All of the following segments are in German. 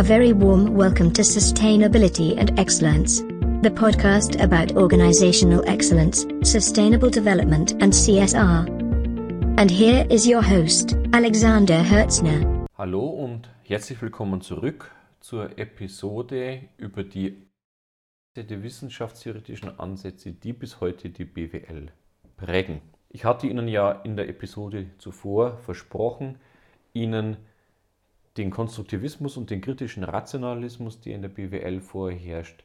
A very warm welcome to Sustainability and Excellence, the podcast about organizational excellence, sustainable development, and CSR. And here is your host, Alexander Hertzner. Hallo und herzlich willkommen zurück zur Episode über die wissenschaftstheoretischen Ansätze, die bis heute die BWL prägen. Ich hatte Ihnen ja in der Episode zuvor versprochen, Ihnen den Konstruktivismus und den kritischen Rationalismus, der in der BWL vorherrscht,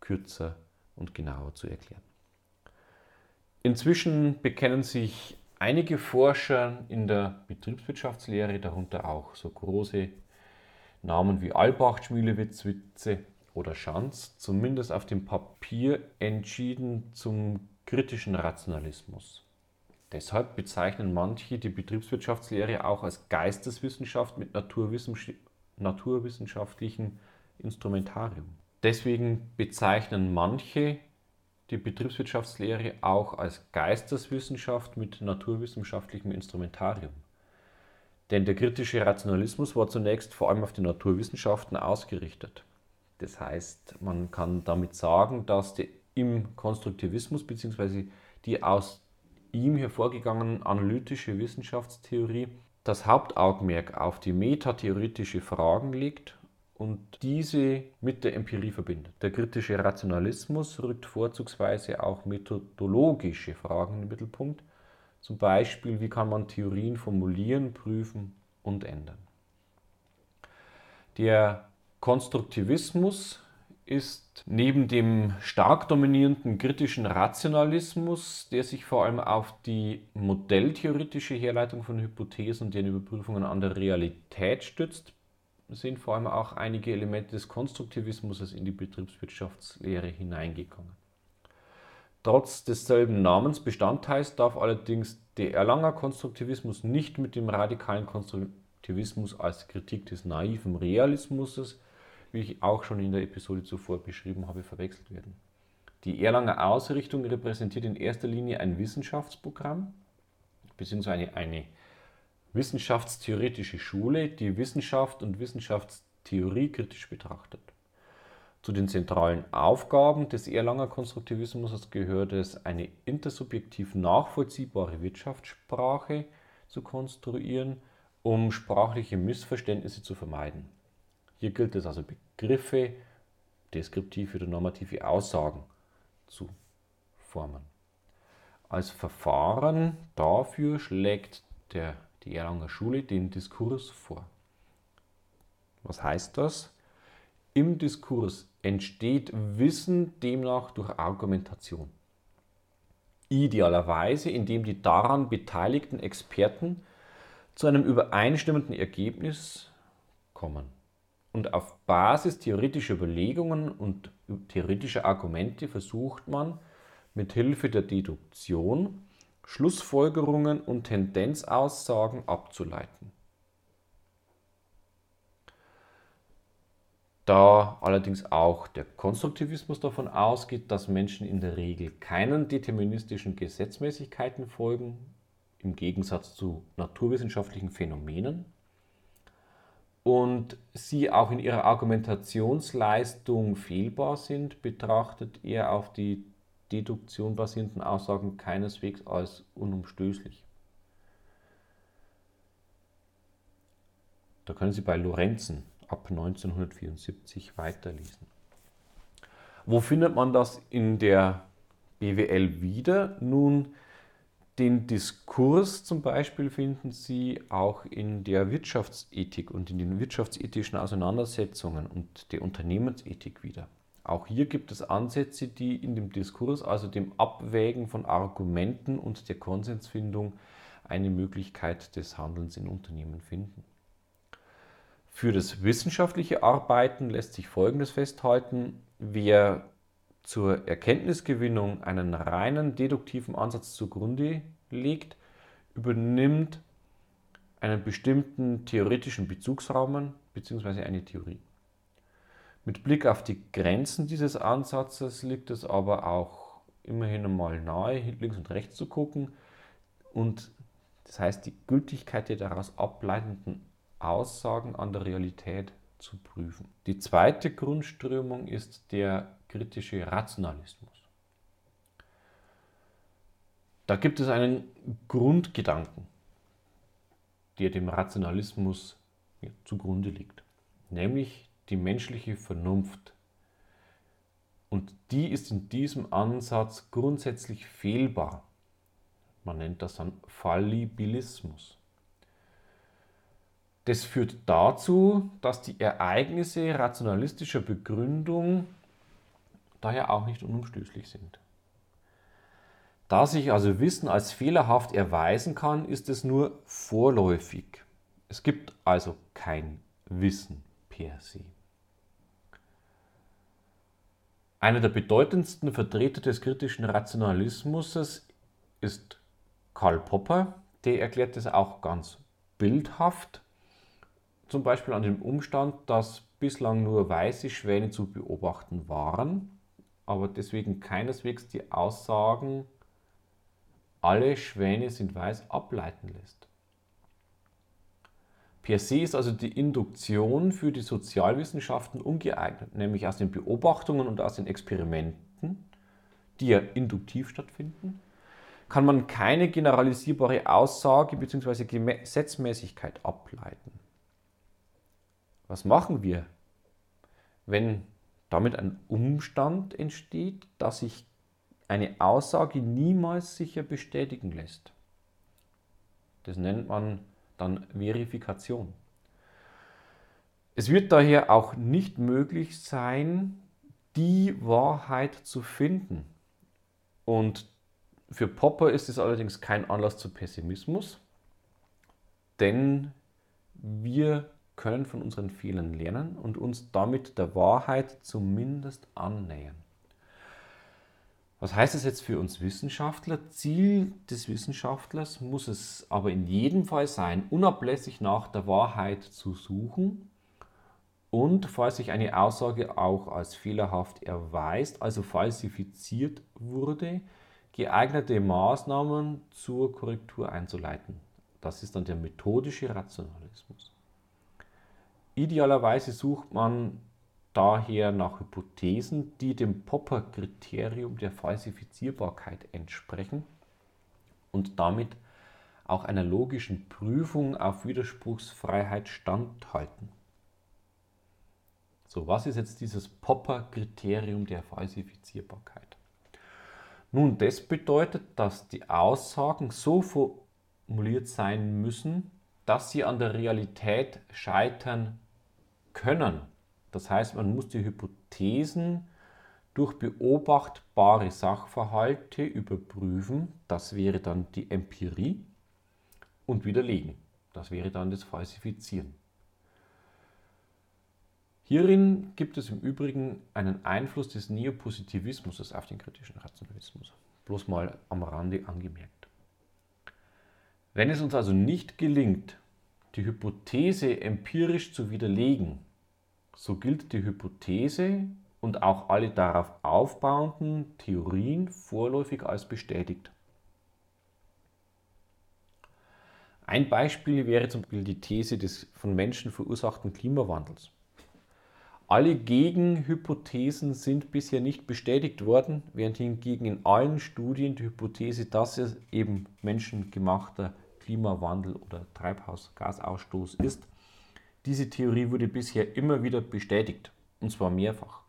kürzer und genauer zu erklären. Inzwischen bekennen sich einige Forscher in der Betriebswirtschaftslehre, darunter auch so große Namen wie Albach, Schmielewitz, Witze oder Schanz, zumindest auf dem Papier entschieden zum kritischen Rationalismus. Deshalb bezeichnen manche die Betriebswirtschaftslehre auch als Geisteswissenschaft mit naturwissenschaftlichem Instrumentarium. Deswegen bezeichnen manche die Betriebswirtschaftslehre auch als Geisteswissenschaft mit naturwissenschaftlichem Instrumentarium. Denn der kritische Rationalismus war zunächst vor allem auf die Naturwissenschaften ausgerichtet. Das heißt, man kann damit sagen, dass die, im Konstruktivismus bzw. die aus ihm hervorgegangene analytische Wissenschaftstheorie das Hauptaugenmerk auf die metatheoretische Fragen legt und diese mit der Empirie verbindet. Der kritische Rationalismus rückt vorzugsweise auch methodologische Fragen in den Mittelpunkt, zum Beispiel wie kann man Theorien formulieren, prüfen und ändern. Der Konstruktivismus ist neben dem stark dominierenden kritischen Rationalismus, der sich vor allem auf die modelltheoretische Herleitung von Hypothesen und deren Überprüfungen an der Realität stützt, sind vor allem auch einige Elemente des Konstruktivismus in die Betriebswirtschaftslehre hineingekommen. Trotz desselben Namensbestandteils darf allerdings der Erlanger Konstruktivismus nicht mit dem radikalen Konstruktivismus als Kritik des naiven Realismus wie ich auch schon in der Episode zuvor beschrieben habe, verwechselt werden. Die Erlanger Ausrichtung repräsentiert in erster Linie ein Wissenschaftsprogramm bzw. eine, eine wissenschaftstheoretische Schule, die Wissenschaft und Wissenschaftstheorie kritisch betrachtet. Zu den zentralen Aufgaben des Erlanger Konstruktivismus gehört es, eine intersubjektiv nachvollziehbare Wirtschaftssprache zu konstruieren, um sprachliche Missverständnisse zu vermeiden. Hier gilt es also Begriffe, deskriptive oder normative Aussagen zu formen. Als Verfahren dafür schlägt der, die Erlanger Schule den Diskurs vor. Was heißt das? Im Diskurs entsteht Wissen demnach durch Argumentation. Idealerweise, indem die daran beteiligten Experten zu einem übereinstimmenden Ergebnis kommen und auf Basis theoretischer Überlegungen und theoretischer Argumente versucht man mit Hilfe der Deduktion Schlussfolgerungen und Tendenzaussagen abzuleiten. Da allerdings auch der Konstruktivismus davon ausgeht, dass Menschen in der Regel keinen deterministischen Gesetzmäßigkeiten folgen, im Gegensatz zu naturwissenschaftlichen Phänomenen, und sie auch in ihrer Argumentationsleistung fehlbar sind, betrachtet er auf die Deduktion basierenden Aussagen keineswegs als unumstößlich. Da können Sie bei Lorenzen ab 1974 weiterlesen. Wo findet man das in der BWL wieder? Nun, den Diskurs zum Beispiel finden Sie auch in der Wirtschaftsethik und in den wirtschaftsethischen Auseinandersetzungen und der Unternehmensethik wieder. Auch hier gibt es Ansätze, die in dem Diskurs, also dem Abwägen von Argumenten und der Konsensfindung, eine Möglichkeit des Handelns in Unternehmen finden. Für das wissenschaftliche Arbeiten lässt sich Folgendes festhalten. Wer zur Erkenntnisgewinnung einen reinen deduktiven Ansatz zugrunde legt, übernimmt einen bestimmten theoretischen Bezugsraum bzw. eine Theorie. Mit Blick auf die Grenzen dieses Ansatzes liegt es aber auch immerhin einmal nahe, links und rechts zu gucken und das heißt, die Gültigkeit der daraus ableitenden Aussagen an der Realität zu prüfen. Die zweite Grundströmung ist der kritische Rationalismus. Da gibt es einen Grundgedanken, der dem Rationalismus zugrunde liegt, nämlich die menschliche Vernunft. Und die ist in diesem Ansatz grundsätzlich fehlbar. Man nennt das dann Fallibilismus. Das führt dazu, dass die Ereignisse rationalistischer Begründung daher auch nicht unumstößlich sind. Da sich also Wissen als fehlerhaft erweisen kann, ist es nur vorläufig. Es gibt also kein Wissen per se. Einer der bedeutendsten Vertreter des kritischen Rationalismus ist Karl Popper. Der erklärt es auch ganz bildhaft, zum Beispiel an dem Umstand, dass bislang nur weiße Schwäne zu beobachten waren, aber deswegen keineswegs die Aussagen, alle Schwäne sind weiß, ableiten lässt. Per se ist also die Induktion für die Sozialwissenschaften ungeeignet, nämlich aus den Beobachtungen und aus den Experimenten, die ja induktiv stattfinden, kann man keine generalisierbare Aussage bzw. Gesetzmäßigkeit ableiten. Was machen wir, wenn damit ein Umstand entsteht, dass sich eine Aussage niemals sicher bestätigen lässt? Das nennt man dann Verifikation. Es wird daher auch nicht möglich sein, die Wahrheit zu finden. Und für Popper ist es allerdings kein Anlass zu Pessimismus, denn wir können von unseren Fehlern lernen und uns damit der Wahrheit zumindest annähern. Was heißt das jetzt für uns Wissenschaftler? Ziel des Wissenschaftlers muss es aber in jedem Fall sein, unablässig nach der Wahrheit zu suchen und falls sich eine Aussage auch als fehlerhaft erweist, also falsifiziert wurde, geeignete Maßnahmen zur Korrektur einzuleiten. Das ist dann der methodische Rationalismus. Idealerweise sucht man daher nach Hypothesen, die dem Popper-Kriterium der Falsifizierbarkeit entsprechen und damit auch einer logischen Prüfung auf Widerspruchsfreiheit standhalten. So, was ist jetzt dieses Popper-Kriterium der Falsifizierbarkeit? Nun, das bedeutet, dass die Aussagen so formuliert sein müssen, dass sie an der Realität scheitern können. Das heißt, man muss die Hypothesen durch beobachtbare Sachverhalte überprüfen, das wäre dann die Empirie, und widerlegen, das wäre dann das Falsifizieren. Hierin gibt es im Übrigen einen Einfluss des Neopositivismus auf den kritischen Rationalismus. Bloß mal am Rande angemerkt. Wenn es uns also nicht gelingt, die Hypothese empirisch zu widerlegen, so gilt die Hypothese und auch alle darauf aufbauenden Theorien vorläufig als bestätigt. Ein Beispiel wäre zum Beispiel die These des von Menschen verursachten Klimawandels. Alle Gegenhypothesen sind bisher nicht bestätigt worden, während hingegen in allen Studien die Hypothese, dass es eben menschengemachter Klimawandel oder Treibhausgasausstoß ist, diese Theorie wurde bisher immer wieder bestätigt, und zwar mehrfach.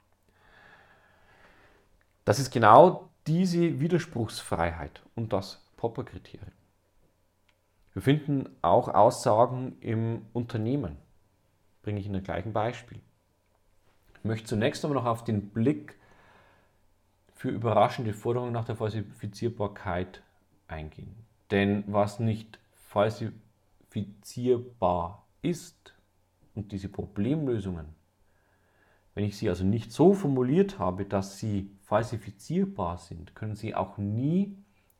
Das ist genau diese Widerspruchsfreiheit und das Popper-Kriterium. Wir finden auch Aussagen im Unternehmen. Bringe ich in dem gleichen Beispiel. Ich möchte zunächst aber noch auf den Blick für überraschende Forderungen nach der Falsifizierbarkeit eingehen. Denn was nicht falsifizierbar ist, und diese Problemlösungen, wenn ich sie also nicht so formuliert habe, dass sie falsifizierbar sind, können sie auch nie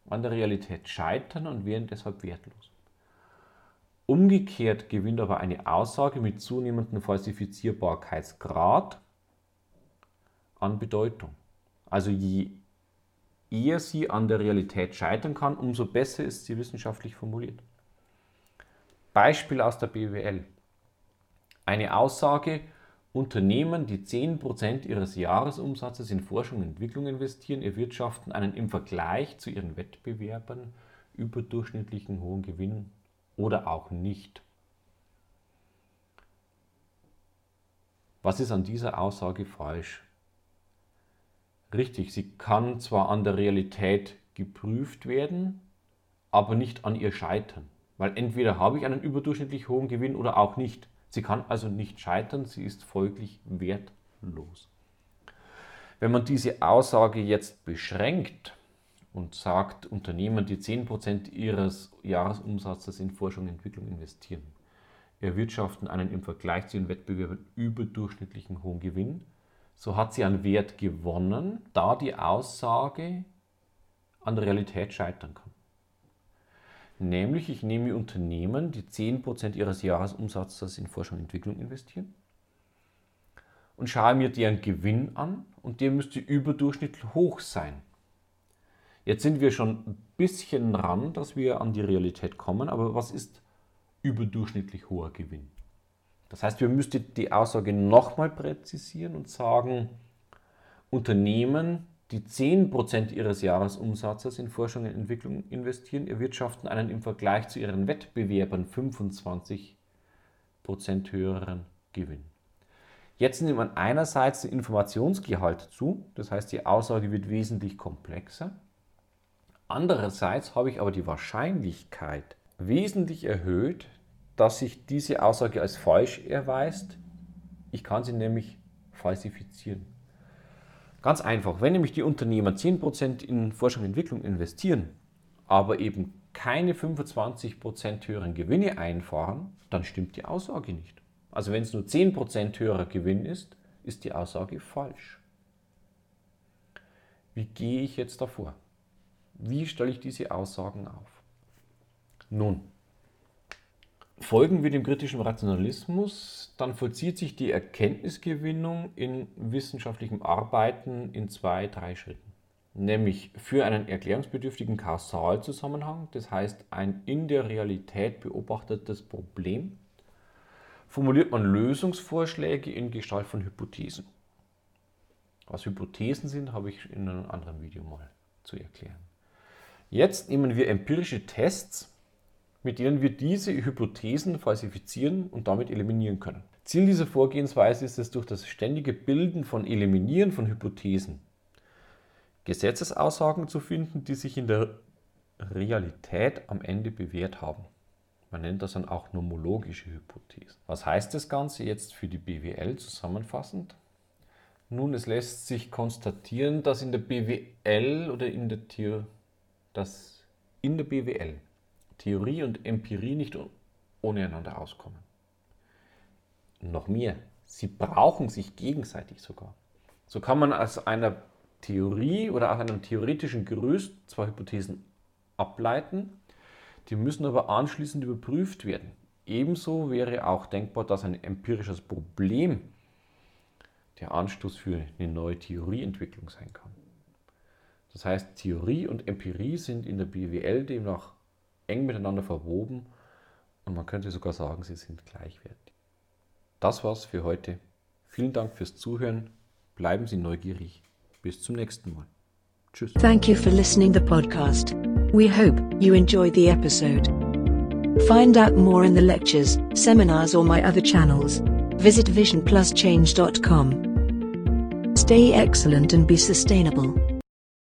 an der Realität scheitern und wären deshalb wertlos. Umgekehrt gewinnt aber eine Aussage mit zunehmendem Falsifizierbarkeitsgrad an Bedeutung. Also je eher sie an der Realität scheitern kann, umso besser ist sie wissenschaftlich formuliert. Beispiel aus der BWL. Eine Aussage Unternehmen, die 10% ihres Jahresumsatzes in Forschung und Entwicklung investieren, erwirtschaften einen im Vergleich zu ihren Wettbewerbern überdurchschnittlichen hohen Gewinn oder auch nicht. Was ist an dieser Aussage falsch? Richtig, sie kann zwar an der Realität geprüft werden, aber nicht an ihr scheitern. Weil entweder habe ich einen überdurchschnittlich hohen Gewinn oder auch nicht. Sie kann also nicht scheitern, sie ist folglich wertlos. Wenn man diese Aussage jetzt beschränkt und sagt, Unternehmen, die 10% ihres Jahresumsatzes in Forschung und Entwicklung investieren, erwirtschaften einen im Vergleich zu den Wettbewerbern überdurchschnittlichen hohen Gewinn, so hat sie an Wert gewonnen, da die Aussage an der Realität scheitern kann. Nämlich, ich nehme Unternehmen, die 10% ihres Jahresumsatzes in Forschung und Entwicklung investieren und schaue mir deren Gewinn an und der müsste überdurchschnittlich hoch sein. Jetzt sind wir schon ein bisschen ran, dass wir an die Realität kommen, aber was ist überdurchschnittlich hoher Gewinn? Das heißt, wir müssten die Aussage nochmal präzisieren und sagen, Unternehmen, die 10% ihres Jahresumsatzes in Forschung und Entwicklung investieren, erwirtschaften einen im Vergleich zu ihren Wettbewerbern 25% höheren Gewinn. Jetzt nimmt man einerseits den Informationsgehalt zu, das heißt die Aussage wird wesentlich komplexer. Andererseits habe ich aber die Wahrscheinlichkeit wesentlich erhöht, dass sich diese Aussage als falsch erweist. Ich kann sie nämlich falsifizieren. Ganz einfach, wenn nämlich die Unternehmer 10% in Forschung und Entwicklung investieren, aber eben keine 25% höheren Gewinne einfahren, dann stimmt die Aussage nicht. Also wenn es nur 10% höherer Gewinn ist, ist die Aussage falsch. Wie gehe ich jetzt davor? Wie stelle ich diese Aussagen auf? Nun, Folgen wir dem kritischen Rationalismus, dann vollzieht sich die Erkenntnisgewinnung in wissenschaftlichem Arbeiten in zwei, drei Schritten. Nämlich für einen erklärungsbedürftigen Kausalzusammenhang, das heißt ein in der Realität beobachtetes Problem, formuliert man Lösungsvorschläge in Gestalt von Hypothesen. Was Hypothesen sind, habe ich in einem anderen Video mal zu erklären. Jetzt nehmen wir empirische Tests mit denen wir diese Hypothesen falsifizieren und damit eliminieren können. Ziel dieser Vorgehensweise ist es, durch das ständige Bilden von Eliminieren von Hypothesen Gesetzesaussagen zu finden, die sich in der Realität am Ende bewährt haben. Man nennt das dann auch nomologische Hypothesen. Was heißt das Ganze jetzt für die BWL zusammenfassend? Nun, es lässt sich konstatieren, dass in der BWL oder in der Theorie, dass in der BWL Theorie und Empirie nicht ohne einander auskommen. Noch mehr, sie brauchen sich gegenseitig sogar. So kann man aus einer Theorie oder aus einem theoretischen Gerüst zwei Hypothesen ableiten, die müssen aber anschließend überprüft werden. Ebenso wäre auch denkbar, dass ein empirisches Problem der Anstoß für eine neue Theorieentwicklung sein kann. Das heißt, Theorie und Empirie sind in der BWL demnach eng miteinander verwoben und man könnte sogar sagen, sie sind gleichwertig. Das war's für heute. Vielen Dank fürs Zuhören. Bleiben Sie neugierig. Bis zum nächsten Mal. Tschüss. Thank you for listening the podcast. We hope you enjoyed the episode. Find out more in the lectures, seminars or my other channels. Visit visionpluschange.com. Stay excellent and be sustainable.